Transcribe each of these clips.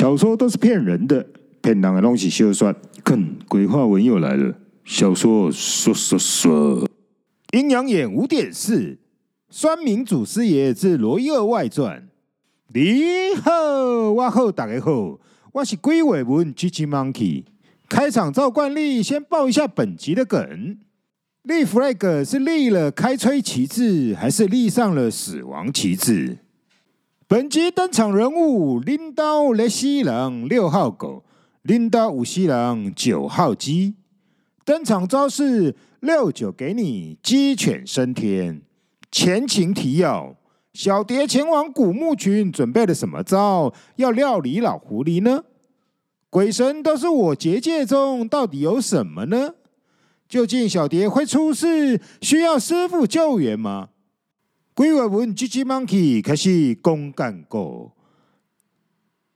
小说都是骗人的，骗人的东西休算。看，鬼话文又来了。小说说说说，阴阳眼五点四，酸民祖师爷之罗伊尔外传。你好，我好，大家好，我是鬼尾文 GG Monkey。开场照惯例，先报一下本集的梗。立 flag 是立了开吹旗帜，还是立上了死亡旗帜？本集登场人物：拎刀雷西郎六号狗，拎刀五西郎九号鸡。登场招式：六九给你鸡犬升天。前情提要：小蝶前往古墓群，准备了什么招要料理老狐狸呢？鬼神都是我结界中，到底有什么呢？究竟小蝶会出事，需要师傅救援吗？鬼话文 GG Monkey 开始公干过。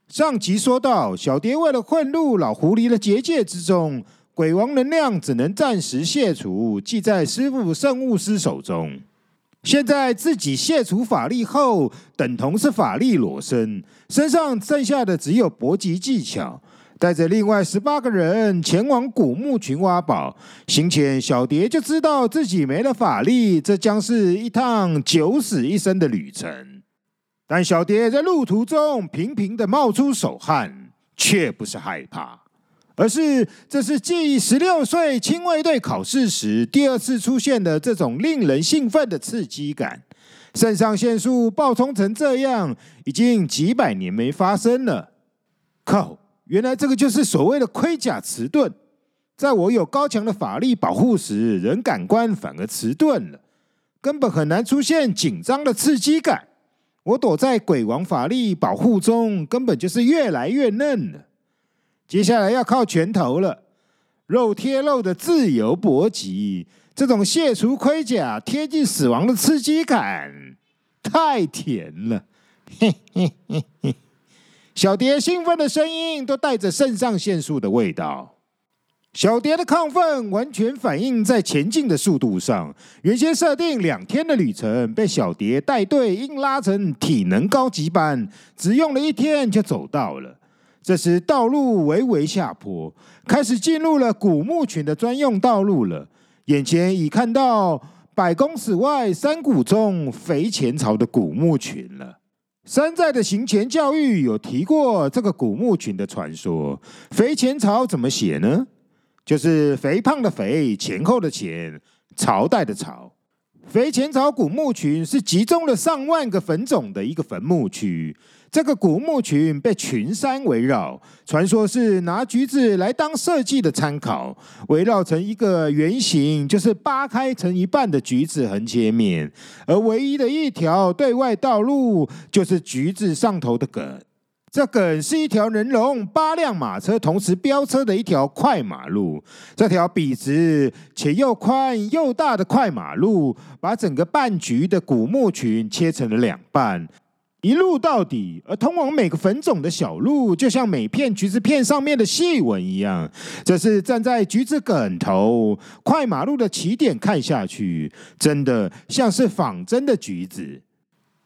上集说到，小蝶为了混入老狐狸的结界之中，鬼王能量只能暂时卸除，记在师傅圣物师手中。现在自己卸除法力后，等同是法力裸身，身上剩下的只有搏击技巧。带着另外十八个人前往古墓群挖宝，行前小蝶就知道自己没了法力，这将是一趟九死一生的旅程。但小蝶在路途中频频的冒出手汗，却不是害怕，而是这是继十六岁亲卫队考试时第二次出现的这种令人兴奋的刺激感。肾上腺素暴冲成这样，已经几百年没发生了。靠！原来这个就是所谓的盔甲迟钝，在我有高强的法力保护时，人感官反而迟钝了，根本很难出现紧张的刺激感。我躲在鬼王法力保护中，根本就是越来越嫩了。接下来要靠拳头了，肉贴肉的自由搏击，这种卸除盔甲、贴近死亡的刺激感，太甜了，嘿嘿嘿嘿。小蝶兴奋的声音都带着肾上腺素的味道。小蝶的亢奋完全反映在前进的速度上。原先设定两天的旅程，被小蝶带队硬拉成体能高级班，只用了一天就走到了。这时道路微微下坡，开始进入了古墓群的专用道路了。眼前已看到百公尺外山谷中肥前朝的古墓群了。山寨的行前教育有提过这个古墓群的传说。肥前朝怎么写呢？就是肥胖的肥，前后的前，朝代的朝。肥前朝古墓群是集中了上万个坟种的一个坟墓区。这个古墓群被群山围绕，传说是拿橘子来当设计的参考，围绕成一个圆形，就是扒开成一半的橘子横切面，而唯一的一条对外道路就是橘子上头的梗。这梗是一条人龙八辆马车同时飙车的一条快马路，这条笔直且又宽又大的快马路，把整个半橘的古墓群切成了两半。一路到底，而通往每个坟冢的小路，就像每片橘子片上面的细纹一样。这是站在橘子梗头快马路的起点看下去，真的像是仿真的橘子。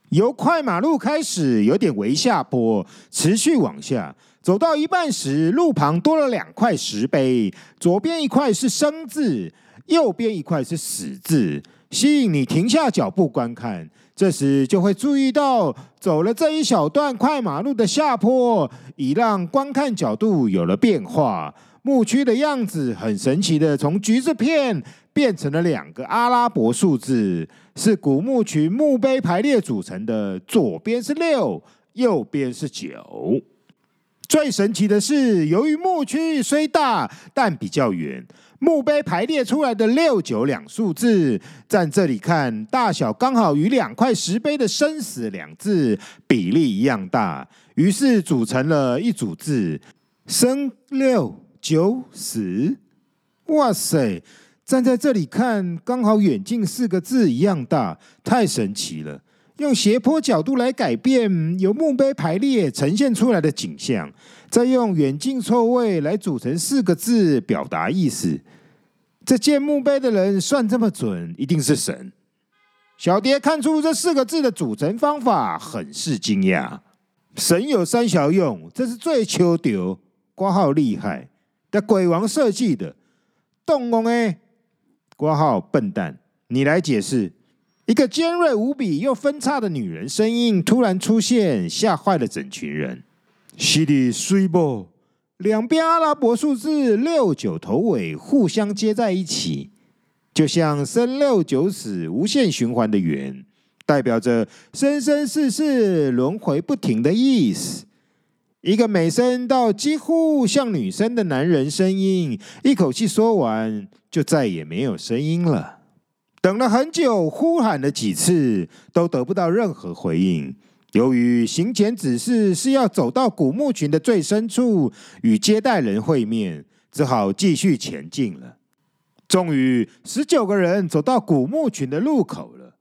由快马路开始，有点微下坡，持续往下，走到一半时，路旁多了两块石碑，左边一块是生字，右边一块是死字，吸引你停下脚步观看。这时就会注意到，走了这一小段快马路的下坡，已让观看角度有了变化。墓区的样子很神奇的，从橘子片变成了两个阿拉伯数字，是古墓群墓碑排列组成的。左边是六，右边是九。最神奇的是，由于墓区虽大，但比较远。墓碑排列出来的六九两数字，站这里看，大小刚好与两块石碑的生死两字比例一样大，于是组成了一组字：生六九死。哇塞！站在这里看，刚好远近四个字一样大，太神奇了。用斜坡角度来改变由墓碑排列呈现出来的景象，再用远近错位来组成四个字表达意思。这建墓碑的人算这么准，一定是神。小蝶看出这四个字的组成方法，很是惊讶。神有三小用，这是最秋丢，括号厉害的鬼王设计的。动工哎，括号笨蛋，你来解释。一个尖锐无比又分叉的女人声音突然出现，吓坏了整群人。是的，水波，两边阿拉伯数字六九头尾互相接在一起，就像生六九死无限循环的圆，代表着生生世世轮回不停的意思。一个美声到几乎像女生的男人声音，一口气说完，就再也没有声音了。等了很久，呼喊了几次，都得不到任何回应。由于行前指示是要走到古墓群的最深处与接待人会面，只好继续前进了。终于，十九个人走到古墓群的入口了。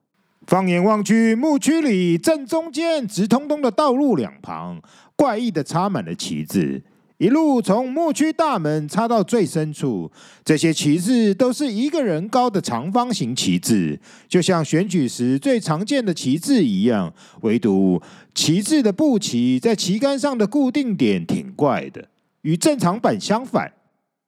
放眼望去，墓区里正中间直通通的道路两旁，怪异的插满了旗子。一路从牧区大门插到最深处，这些旗帜都是一个人高的长方形旗帜，就像选举时最常见的旗帜一样。唯独旗帜的布旗在旗杆上的固定点挺怪的，与正常版相反。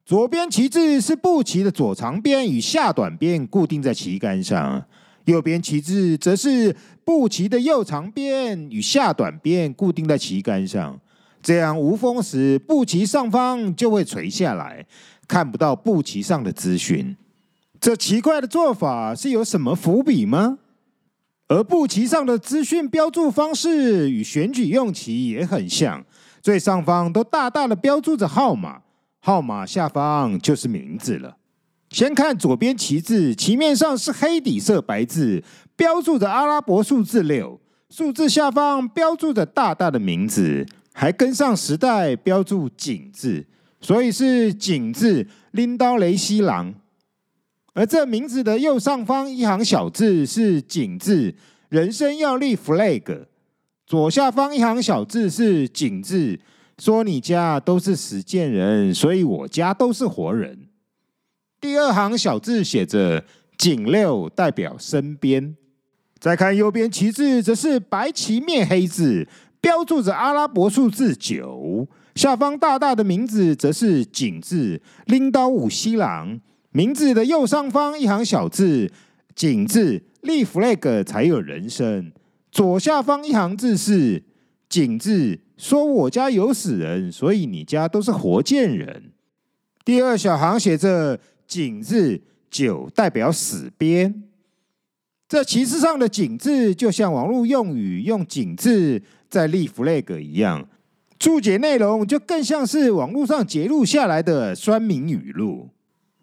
左边旗帜是布旗的左长边与下短边固定在旗杆上，右边旗帜则是布旗的右长边与下短边固定在旗杆上。这样无风时，布旗上方就会垂下来，看不到布旗上的资讯。这奇怪的做法是有什么伏笔吗？而布旗上的资讯标注方式与选举用旗也很像，最上方都大大的标注着号码，号码下方就是名字了。先看左边旗帜，旗面上是黑底色白字，标注着阿拉伯数字六，数字下方标注着大大的名字。还跟上时代标注“景”字，所以是“景”字拎刀雷西郎。而这名字的右上方一行小字是“景”字，人生要立 flag。左下方一行小字是“景”字，说你家都是死贱人，所以我家都是活人。第二行小字写着“景六”，代表身边。再看右边旗帜，则是白旗面黑字。标注着阿拉伯数字九，下方大大的名字则是“景”字，拎刀五西郎。名字的右上方一行小字“景”字，立 flag 才有人生。左下方一行字是“景”字，说我家有死人，所以你家都是活见人。第二小行写着“景”字，九代表死边。这旗帜上的“景”字，就像网络用语用“景”字。在立 flag 一样，注解内容就更像是网络上截录下来的酸民语录。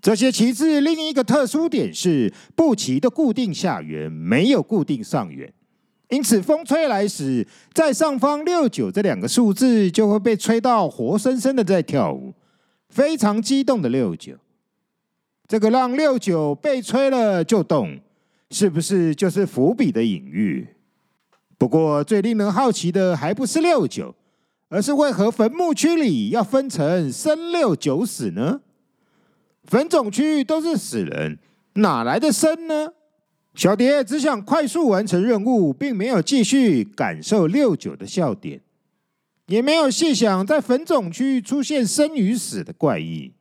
这些旗帜另一个特殊点是，布旗的固定下缘没有固定上缘，因此风吹来时，在上方六九这两个数字就会被吹到活生生的在跳舞，非常激动的六九。这个让六九被吹了就动，是不是就是伏笔的隐喻？不过，最令人好奇的还不是六九，而是为何坟墓区里要分成生六九死呢？坟冢区都是死人，哪来的生呢？小蝶只想快速完成任务，并没有继续感受六九的笑点，也没有细想在坟冢区出现生与死的怪异，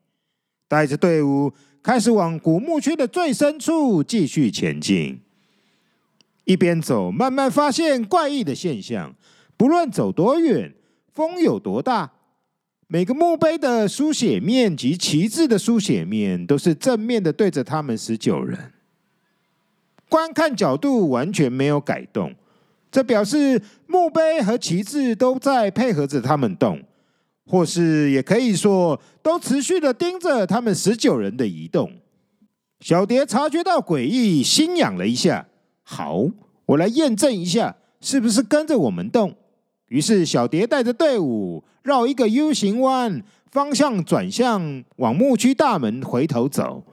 带着队伍开始往古墓区的最深处继续前进。一边走，慢慢发现怪异的现象。不论走多远，风有多大，每个墓碑的书写面及旗帜的书写面都是正面的，对着他们十九人。观看角度完全没有改动，这表示墓碑和旗帜都在配合着他们动，或是也可以说，都持续的盯着他们十九人的移动。小蝶察觉到诡异，心痒了一下。好，我来验证一下，是不是跟着我们动？于是小蝶带着队伍绕一个 U 型弯，方向转向往墓区大门回头走。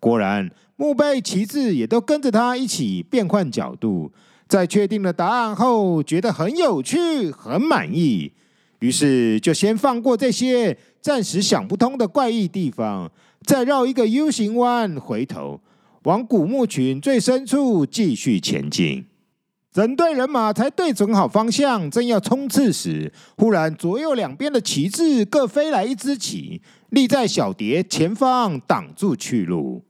果然，墓碑旗帜也都跟着他一起变换角度。在确定了答案后，觉得很有趣，很满意。于是就先放过这些暂时想不通的怪异地方，再绕一个 U 型弯回头。往古墓群最深处继续前进。整队人马才对准好方向，正要冲刺时，忽然左右两边的旗帜各飞来一支旗，立在小蝶前方，挡住去路。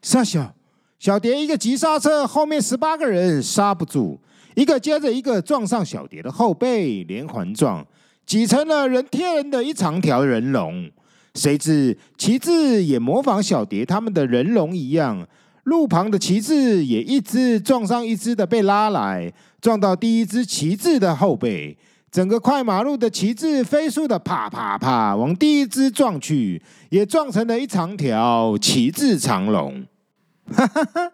杀小，小蝶一个急刹车，后面十八个人刹不住，一个接着一个撞上小蝶的后背，连环撞，挤成了人贴人的一长条人龙。谁知旗帜也模仿小蝶他们的人龙一样。路旁的旗帜也一只撞上一只的被拉来，撞到第一只旗帜的后背，整个快马路的旗帜飞速的啪啪啪往第一只撞去，也撞成了一长条旗帜长龙。哈哈哈！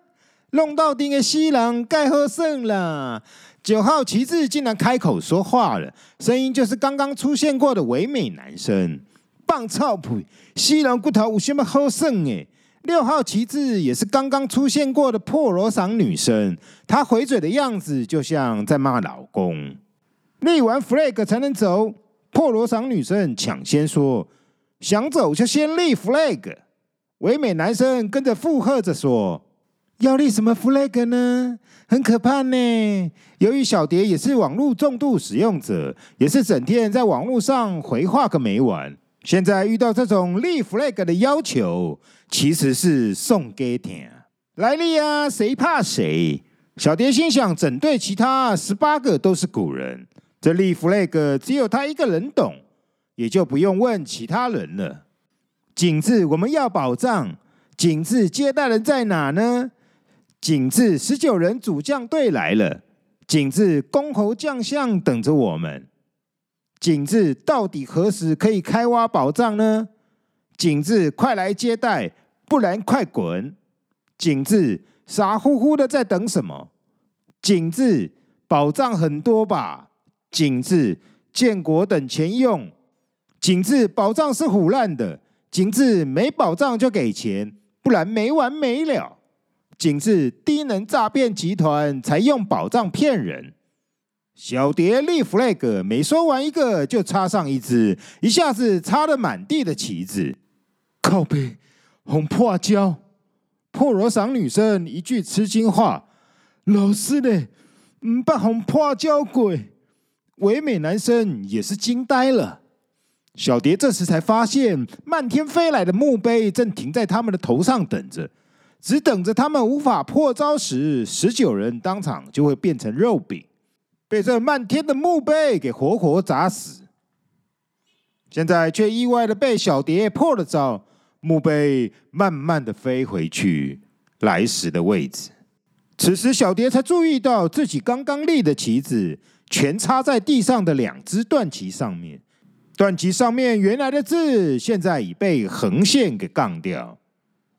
弄到顶的西郎盖喝胜了。九号旗帜竟然开口说话了，声音就是刚刚出现过的唯美男生。棒操屁，西郎骨头有什么好胜诶？六号旗帜也是刚刚出现过的破罗裳女生，她回嘴的样子就像在骂老公。立完 flag 才能走，破罗裳女生抢先说：“想走就先立 flag。”唯美男生跟着附和着说：“要立什么 flag 呢？很可怕呢。”由于小蝶也是网络重度使用者，也是整天在网络上回话个没完。现在遇到这种立 flag 的要求，其实是送给天来立啊，谁怕谁？小蝶心想，整队其他十八个都是古人，这立 flag 只有他一个人懂，也就不用问其他人了。景致，我们要保障。景致，接待人在哪呢？景致，十九人主将队来了。景致，公侯将相等着我们。景致到底何时可以开挖宝藏呢？景致快来接待，不然快滚！景致傻乎乎的在等什么？景致宝藏很多吧？景致建国等钱用。景致宝藏是腐烂的。景致没宝藏就给钱，不然没完没了。景致低能诈骗集团才用宝藏骗人。小蝶立 flag，每说完一个就插上一支，一下子插了满地的旗子。靠背，红破胶，破罗嗓女生一句痴心话。老师嘞，唔把红破胶鬼。唯美男生也是惊呆了。小蝶这时才发现，漫天飞来的墓碑正停在他们的头上等着，只等着他们无法破招时，十九人当场就会变成肉饼。被这漫天的墓碑给活活砸死，现在却意外的被小蝶破了招，墓碑慢慢的飞回去来时的位置。此时小蝶才注意到自己刚刚立的旗子全插在地上的两只断旗上面，断旗上面原来的字现在已被横线给杠掉。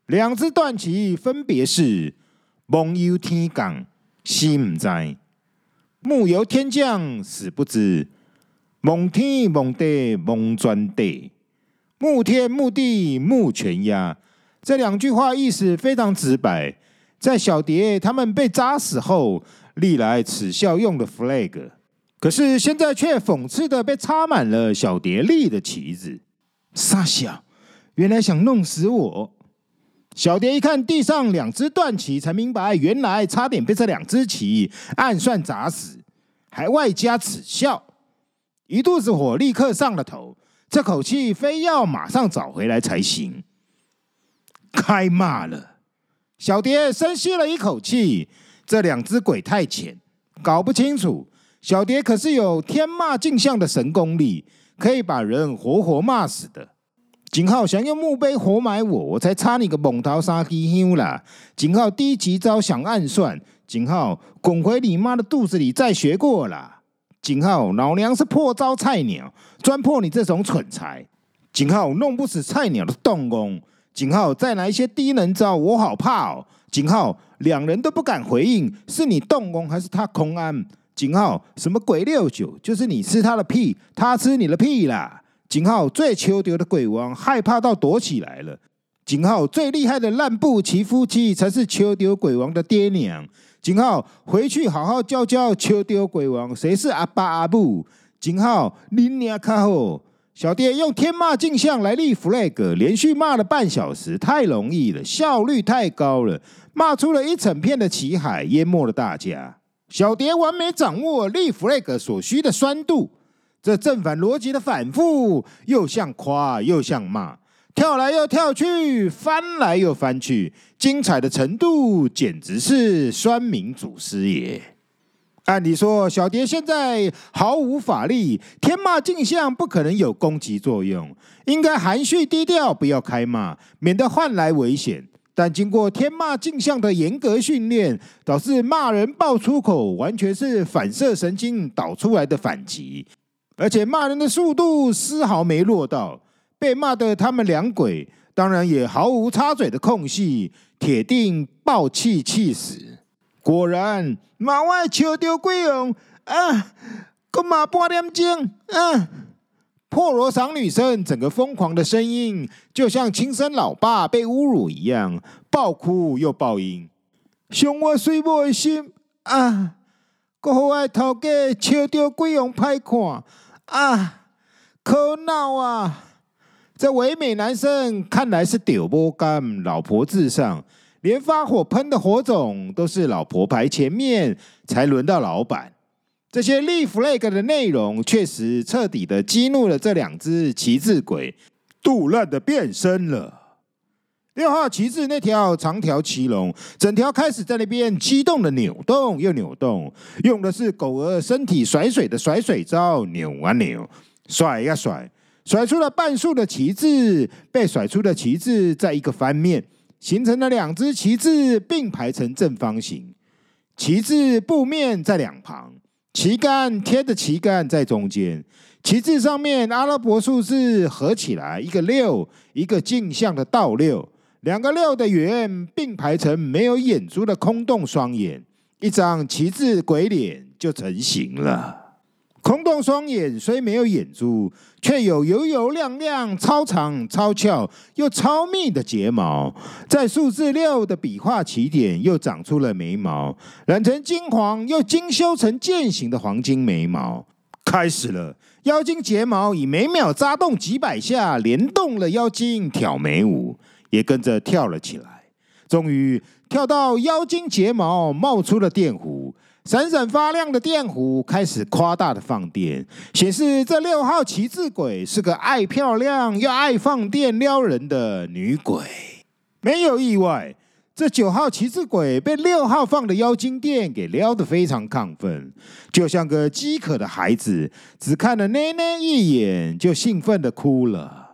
两只断旗分别是“梦游天降，死唔知”。木由天降，死不知；蒙天蒙地梦专地，木天木地木全压。这两句话意思非常直白。在小蝶他们被扎死后，历来耻笑用的 flag，可是现在却讽刺的被插满了小蝶立的旗子。傻小，原来想弄死我！小蝶一看地上两只断旗，才明白原来差点被这两只旗暗算砸死，还外加耻笑，一肚子火立刻上了头，这口气非要马上找回来才行。开骂了，小蝶深吸了一口气，这两只鬼太浅，搞不清楚。小蝶可是有天骂镜像的神功力，可以把人活活骂死的。景浩想用墓碑活埋我，我才插你个猛头杀鸡香啦！景浩第一急招想暗算，景浩滚回你妈的肚子里再学过啦！景浩老娘是破招菜鸟，专破你这种蠢材！景浩弄不死菜鸟的动工，景浩再来一些低能招，我好怕哦！景浩两人都不敢回应，是你动工还是他空安？景浩什么鬼六九？就是你吃他的屁，他吃你的屁啦！景浩最求丢的鬼王害怕到躲起来了。景浩最厉害的烂布奇夫妻才是求丢鬼王的爹娘。景浩回去好好教教求丢鬼王谁是阿爸阿母。景浩你娘卡好，小蝶用天骂镜像来立 flag，连续骂了半小时，太容易了，效率太高了，骂出了一整片的旗海，淹没了大家。小蝶完美掌握立 flag 所需的酸度，这正反逻辑的反复，又像夸又像骂，跳来又跳去，翻来又翻去，精彩的程度简直是酸民祖师爷。按理说，小蝶现在毫无法力，天骂镜像不可能有攻击作用，应该含蓄低调，不要开骂，免得换来危险。但经过天骂镜像的严格训练，导致骂人爆粗口，完全是反射神经导出来的反击，而且骂人的速度丝毫没落到，被骂的他们两鬼当然也毫无插嘴的空隙，铁定爆气气死。果然，骂我笑到鬼样啊！搁骂半点钟啊！破罗嗓女生整个疯狂的声音，就像亲生老爸被侮辱一样，暴哭又暴音，伤我水母的心啊！搁互我头家笑到鬼样歹看啊！可闹啊！这唯美男生看来是屌波干，老婆至上。连发火喷的火种都是老婆排前面，才轮到老板。这些立 flag 的内容确实彻底的激怒了这两只旗帜鬼，杜烂的变身了。六号旗帜那条长条旗龙，整条开始在那边激动的扭动又扭动，用的是狗儿身体甩水的甩水招，扭啊扭，甩呀甩，甩出了半数的旗帜，被甩出的旗帜在一个翻面。形成了两只旗帜并排成正方形，旗帜布面在两旁，旗杆贴着旗杆在中间，旗帜上面阿拉伯数字合起来一个六，一个镜像的倒六，两个六的圆并排成没有眼珠的空洞双眼，一张旗帜鬼脸就成型了。空洞双眼虽没有眼珠，却有油油亮亮、超长、超翘又超密的睫毛，在数字六的笔画起点又长出了眉毛，染成金黄又精修成剑形的黄金眉毛。开始了，妖精睫毛以每秒扎动几百下，连动了妖精挑眉舞，也跟着跳了起来。终于跳到妖精睫毛冒出了电弧。闪闪发亮的电弧开始夸大的放电，显示这六号旗帜鬼是个爱漂亮又爱放电撩人的女鬼。没有意外，这九号旗帜鬼被六号放的妖精电给撩得非常亢奋，就像个饥渴的孩子，只看了奶奶一眼就兴奋地哭了。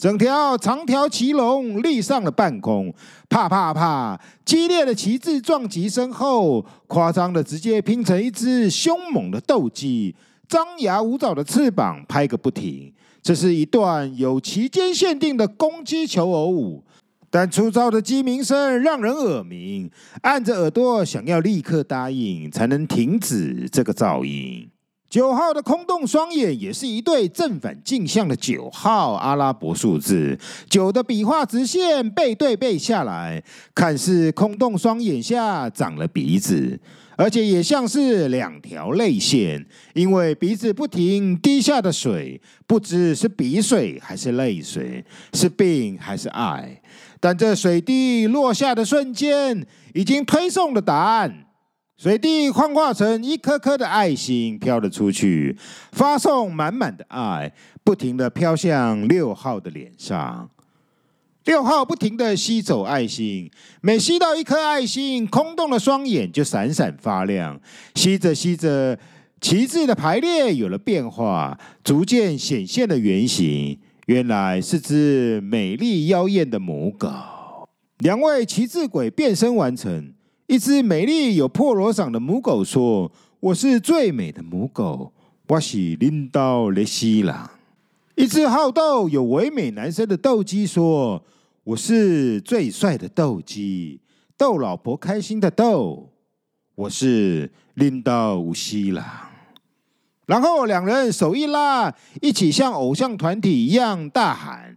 整条长条旗龙立上了半空，啪啪啪！激烈的旗帜撞击声后，夸张的直接拼成一只凶猛的斗鸡，张牙舞爪的翅膀拍个不停。这是一段有期间限定的公鸡求偶舞，但粗糙的鸡鸣声让人耳鸣，按着耳朵想要立刻答应，才能停止这个噪音。九号的空洞双眼也是一对正反镜像的九号阿拉伯数字，九的笔画直线背对背下来，看似空洞双眼下长了鼻子，而且也像是两条泪线，因为鼻子不停滴下的水，不知是鼻水还是泪水，是病还是爱，但这水滴落下的瞬间，已经推送了答案。水滴幻化成一颗颗的爱心飘了出去，发送满满的爱，不停的飘向六号的脸上。六号不停的吸走爱心，每吸到一颗爱心，空洞的双眼就闪闪发亮。吸着吸着，旗帜的排列有了变化，逐渐显现了原形。原来是只美丽妖艳的母狗。两位旗帜鬼变身完成。一只美丽有破锣嗓的母狗说：“我是最美的母狗，我是领导的西郎。”一只好斗有唯美男生的斗鸡说：“我是最帅的斗鸡，逗老婆开心的斗，我是领导无西郎。”然后两人手一拉，一起像偶像团体一样大喊：“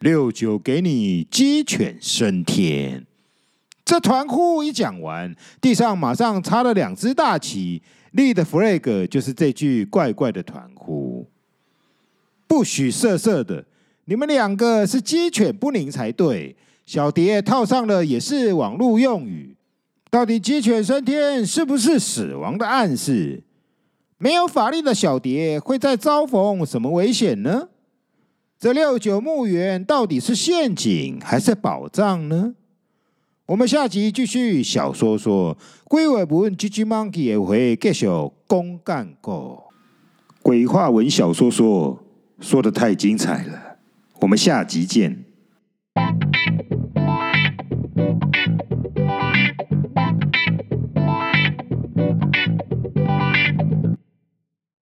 六九给你鸡犬升天！”这团呼一讲完，地上马上插了两只大旗，立的 flag 就是这句怪怪的团呼：不许色色的，你们两个是鸡犬不宁才对。小蝶套上了也是网络用语，到底鸡犬升天是不是死亡的暗示？没有法力的小蝶会在遭逢什么危险呢？这六九墓园到底是陷阱还是宝藏呢？我们下集继续小说说，鬼话文 GG Monkey 也会继续公干过。鬼话文小说说说的太精彩了，我们下集见。